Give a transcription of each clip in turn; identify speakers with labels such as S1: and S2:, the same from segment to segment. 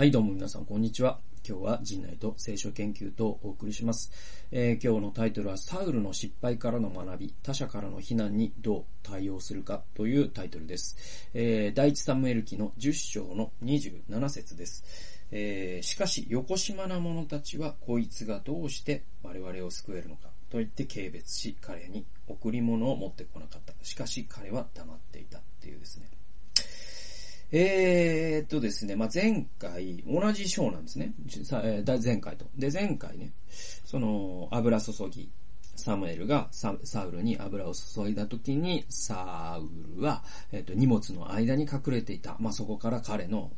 S1: はい、どうも皆さん、こんにちは。今日は陣内と聖書研究とお送りします、えー、今日のタイトルは、サウルの失敗からの学び、他者からの非難にどう対応するかというタイトルです。えー、第一サムエル記の10章の27節です。えー、しかし、横島な者たちは、こいつがどうして我々を救えるのか、と言って軽蔑し、彼に贈り物を持ってこなかった。しかし、彼は黙っていたっていうですね。えー、っとですね、まあ、前回、同じ章なんですね。前回と。で、前回ね、その、油注ぎ、サムエルがサウルに油を注いだ時に、サウルは、えっ、と、荷物の間に隠れていた。まあ、そこから彼の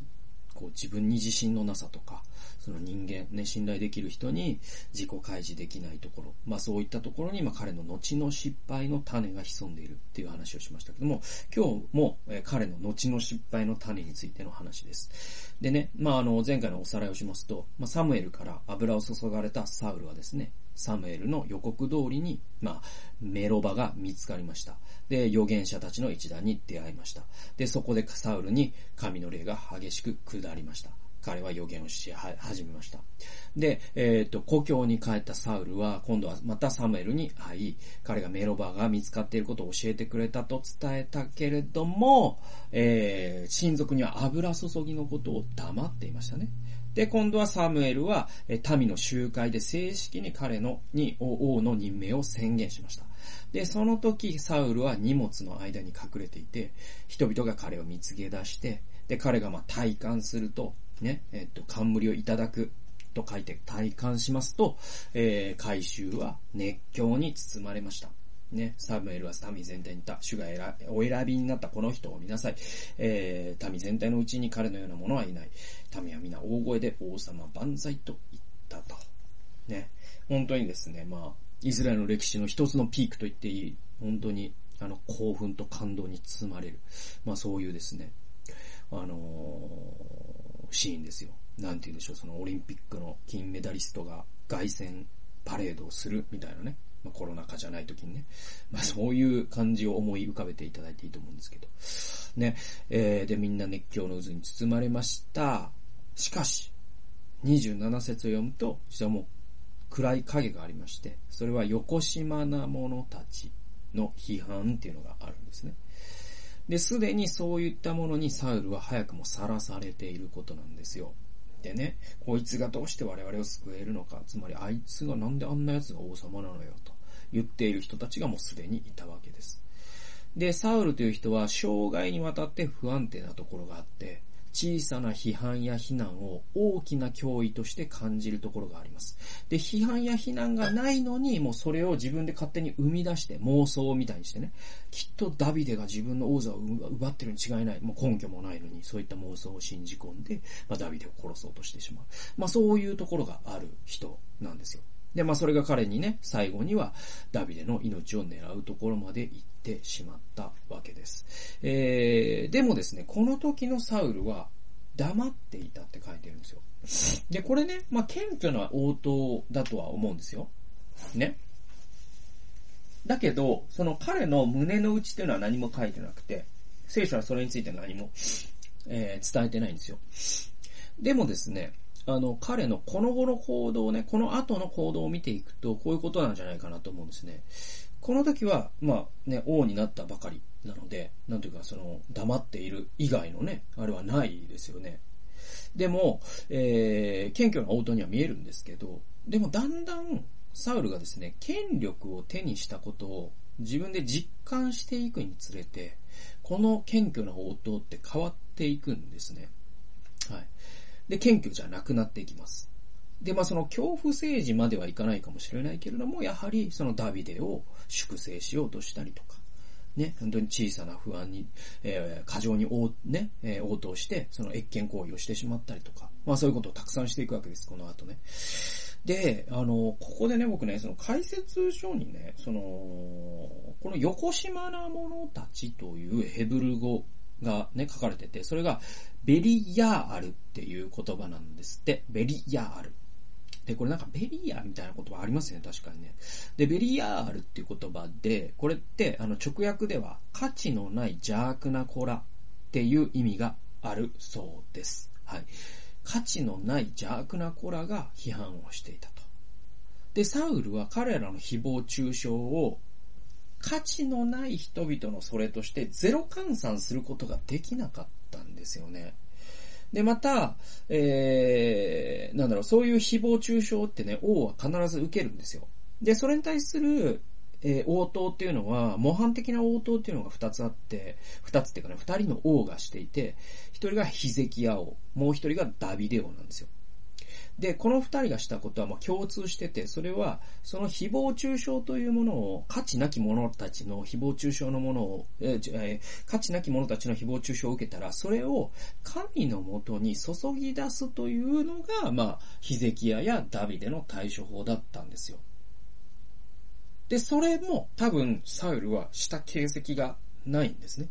S1: こう自分に自信のなさとか、その人間、ね、信頼できる人に自己開示できないところ、まあそういったところに、まあ彼の後の失敗の種が潜んでいるっていう話をしましたけども、今日も、え、彼の後の失敗の種についての話です。でね、まああの前回のおさらいをしますと、まあサムエルから油を注がれたサウルはですね、サムエルの予告通りに、まあ、メロバが見つかりました。で、預言者たちの一団に出会いました。で、そこでサウルに神の霊が激しく下りました。彼は予言をし始めました。で、えっ、ー、と、故郷に帰ったサウルは、今度はまたサムエルに会い、彼がメロバが見つかっていることを教えてくれたと伝えたけれども、えー、親族には油注ぎのことを黙っていましたね。で、今度はサムエルは、え民の集会で正式に彼の、に、王の任命を宣言しました。で、その時、サウルは荷物の間に隠れていて、人々が彼を見つけ出して、で、彼がまあ体感すると、ね、えっと、冠をいただくと書いて体感しますと、えー、回収は熱狂に包まれました。ね、サムエルは民全体に言った。主がお選びになったこの人を見なさい。えー、民全体のうちに彼のような者はいない。民は皆大声で王様万歳と言ったと。ね。本当にですね、まあ、イスラエルの歴史の一つのピークと言っていい。本当に、あの、興奮と感動に包まれる。まあそういうですね、あのー、シーンですよ。なんて言うんでしょう、そのオリンピックの金メダリストが凱旋パレードをするみたいなね。まあ、コロナ禍じゃない時にね。まあ、そういう感じを思い浮かべていただいていいと思うんですけど。ね。えー、で、みんな熱狂の渦に包まれました。しかし、27節を読むと、実はもう暗い影がありまして、それは横島な者たちの批判っていうのがあるんですね。で、すでにそういったものにサウルは早くもさらされていることなんですよ。でね、こいつがどうして我々を救えるのか、つまりあいつがなんであんな奴が王様なのよ、と言っている人たちがもうすでにいたわけです。で、サウルという人は生涯にわたって不安定なところがあって、小さな批判や非難を大きな脅威として感じるところがあります。で、批判や非難がないのに、もうそれを自分で勝手に生み出して妄想みたいにしてね、きっとダビデが自分の王座を奪ってるに違いない、もう根拠もないのに、そういった妄想を信じ込んで、まあ、ダビデを殺そうとしてしまう。まあそういうところがある人なんですよ。で、まあそれが彼にね、最後にはダビデの命を狙うところまで行ってしまったわけです。えー、でもですね、この時のサウルは黙っていたって書いてるんですよ。で、これね、まあ謙虚な応答だとは思うんですよ。ね。だけど、その彼の胸の内っていうのは何も書いてなくて、聖書はそれについて何も、えー、伝えてないんですよ。でもですね、あの、彼のこの後の行動ね、この後の行動を見ていくと、こういうことなんじゃないかなと思うんですね。この時は、まあね、王になったばかりなので、なんというか、その、黙っている以外のね、あれはないですよね。でも、えー、謙虚な応答には見えるんですけど、でもだんだん、サウルがですね、権力を手にしたことを自分で実感していくにつれて、この謙虚な応答って変わっていくんですね。はい。で、謙虚じゃなくなっていきます。で、まあその恐怖政治まではいかないかもしれないけれども、やはりそのダビデを粛清しようとしたりとか、ね、本当に小さな不安に、えー、過剰に応、ね、えー、応答して、その越権行為をしてしまったりとか、まあそういうことをたくさんしていくわけです、この後ね。で、あの、ここでね、僕ね、その解説書にね、その、この横島な者たちというヘブル語がね、書かれてて、それがベリヤールっていう言葉なんですって。ベリヤール。で、これなんかベリヤみたいな言葉ありますよね、確かにね。で、ベリヤールっていう言葉で、これってあの直訳では価値のない邪悪な子らっていう意味があるそうです。はい。価値のない邪悪な子らが批判をしていたと。で、サウルは彼らの誹謗中傷を価値のない人々のそれとしてゼロ換算することができなかったんですよね。で、また、えー、なんだろう、そういう誹謗中傷ってね、王は必ず受けるんですよ。で、それに対する、えー、応答っていうのは、模範的な応答っていうのが二つあって、二つっていうかね、二人の王がしていて、一人がヒゼキヤ王、もう一人がダビデ王なんですよ。で、この二人がしたことはま共通してて、それは、その誹謗中傷というものを、価値なき者たちの誹謗中傷のものを、えー、価値なき者たちの誹謗中傷を受けたら、それを神のもとに注ぎ出すというのが、まあ、ヒゼキヤやダビデの対処法だったんですよ。で、それも多分サウルはした形跡がないんですね。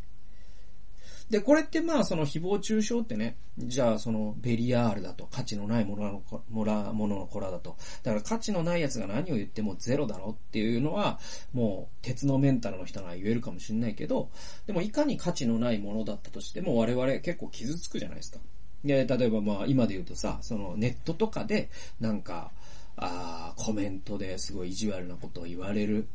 S1: で、これってまあその誹謗中傷ってね、じゃあそのベリアールだと価値のないもののもら、ものの子らだと。だから価値のない奴が何を言ってもゼロだろっていうのは、もう鉄のメンタルの人なら言えるかもしれないけど、でもいかに価値のないものだったとしても我々結構傷つくじゃないですか。で、例えばまあ今で言うとさ、そのネットとかでなんか、あコメントですごい意地悪なことを言われる。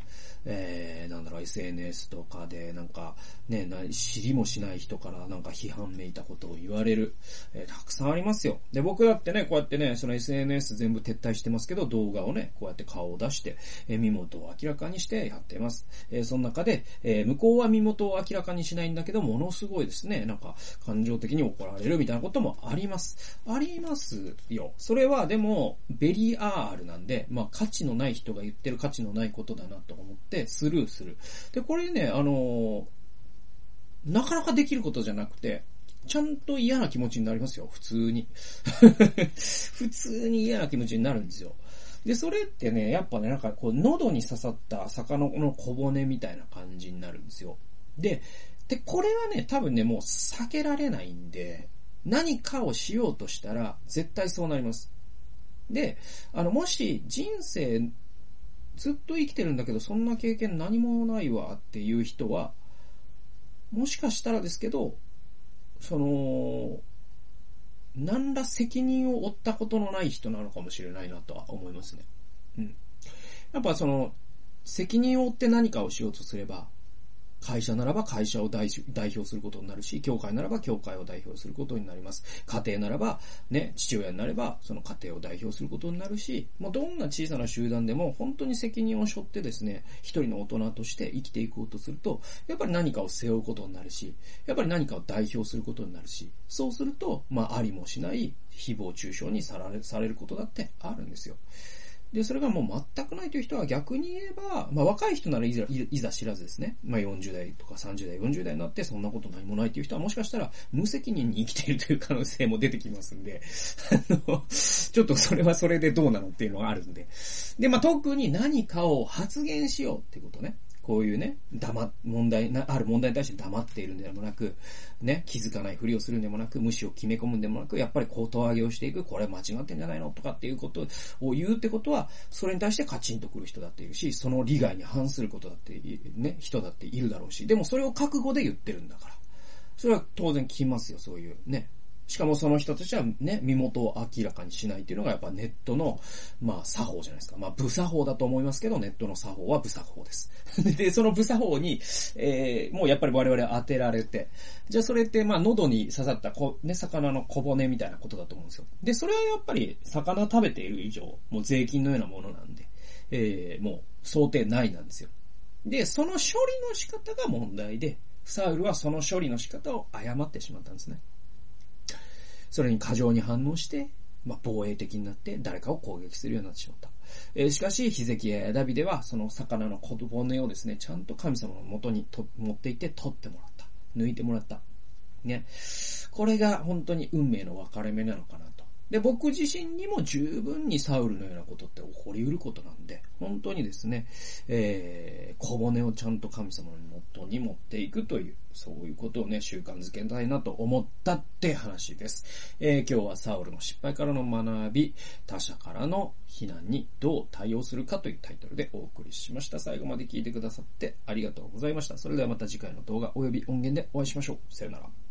S1: えー、なんだろう、SNS とかで、なんか、ね、知りもしない人からなんか批判めいたことを言われる。えー、たくさんありますよ。で、僕だってね、こうやってね、その SNS 全部撤退してますけど、動画をね、こうやって顔を出して、えー、身元を明らかにしてやってます。えー、その中で、えー、向こうは身元を明らかにしないんだけど、ものすごいですね、なんか、感情的に怒られるみたいなこともあります。ありますよ。それは、でも、 veryアールなんで、まあ、価値のない人が言ってる価値のないことだなと思って、スルーする。で、これね、あのなかなかできることじゃなくて、ちゃんと嫌な気持ちになりますよ、普通に。普通に嫌な気持ちになるんですよ。で、それってね、やっぱね、なんかこう、喉に刺さった魚の小骨みたいな感じになるんですよ。で、で、これはね、多分ね、もう避けられないんで、何かをしようとしたら、絶対そうなります。で、あの、もし人生、ずっと生きてるんだけど、そんな経験何もないわっていう人は、もしかしたらですけど、その、何ら責任を負ったことのない人なのかもしれないなとは思いますね。うん。やっぱその、責任を負って何かをしようとすれば、会社ならば会社を代表することになるし、教会ならば教会を代表することになります。家庭ならば、ね、父親になれば、その家庭を代表することになるし、もうどんな小さな集団でも本当に責任を背負ってですね、一人の大人として生きていこうとすると、やっぱり何かを背負うことになるし、やっぱり何かを代表することになるし、そうすると、まあ、ありもしない誹謗中傷にされされることだってあるんですよ。で、それがもう全くないという人は逆に言えば、まあ若い人ならいざいざ知らずですね。まあ40代とか30代、40代になってそんなこと何もないという人はもしかしたら無責任に生きているという可能性も出てきますんで、あの、ちょっとそれはそれでどうなのっていうのがあるんで。で、まあ特に何かを発言しようってことね。こういうね、黙、問題、な、ある問題に対して黙っているんでもなく、ね、気づかないふりをするんでもなく、無視を決め込むんでもなく、やっぱり口頭上げをしていく、これ間違ってんじゃないのとかっていうことを言うってことは、それに対してカチンとくる人だっているし、その利害に反することだって、ね、人だっているだろうし、でもそれを覚悟で言ってるんだから。それは当然聞きますよ、そういうね、しかもその人たちはね、身元を明らかにしないっていうのがやっぱネットの、まあ、作法じゃないですか。まあ、無作法だと思いますけど、ネットの作法は無作法です。で、その無作法に、えー、もうやっぱり我々当てられて、じゃあそれって、まあ、喉に刺さったこ、ね、魚の小骨みたいなことだと思うんですよ。で、それはやっぱり、魚食べている以上、もう税金のようなものなんで、えー、もう、想定内なんですよ。で、その処理の仕方が問題で、サウルはその処理の仕方を誤ってしまったんですね。それに過剰に反応して、まあ、防衛的になって誰かを攻撃するようになってしまった。えー、しかし、ヒゼキやダビデは、その魚の子骨をですね、ちゃんと神様の元にと持っていって取ってもらった。抜いてもらった。ね。これが本当に運命の分かれ目なのかな。で、僕自身にも十分にサウルのようなことって起こり得ることなんで、本当にですね、えー、小骨をちゃんと神様の元に持っていくという、そういうことをね、習慣づけたいなと思ったって話です。えー、今日はサウルの失敗からの学び、他者からの非難にどう対応するかというタイトルでお送りしました。最後まで聞いてくださってありがとうございました。それではまた次回の動画及び音源でお会いしましょう。さよなら。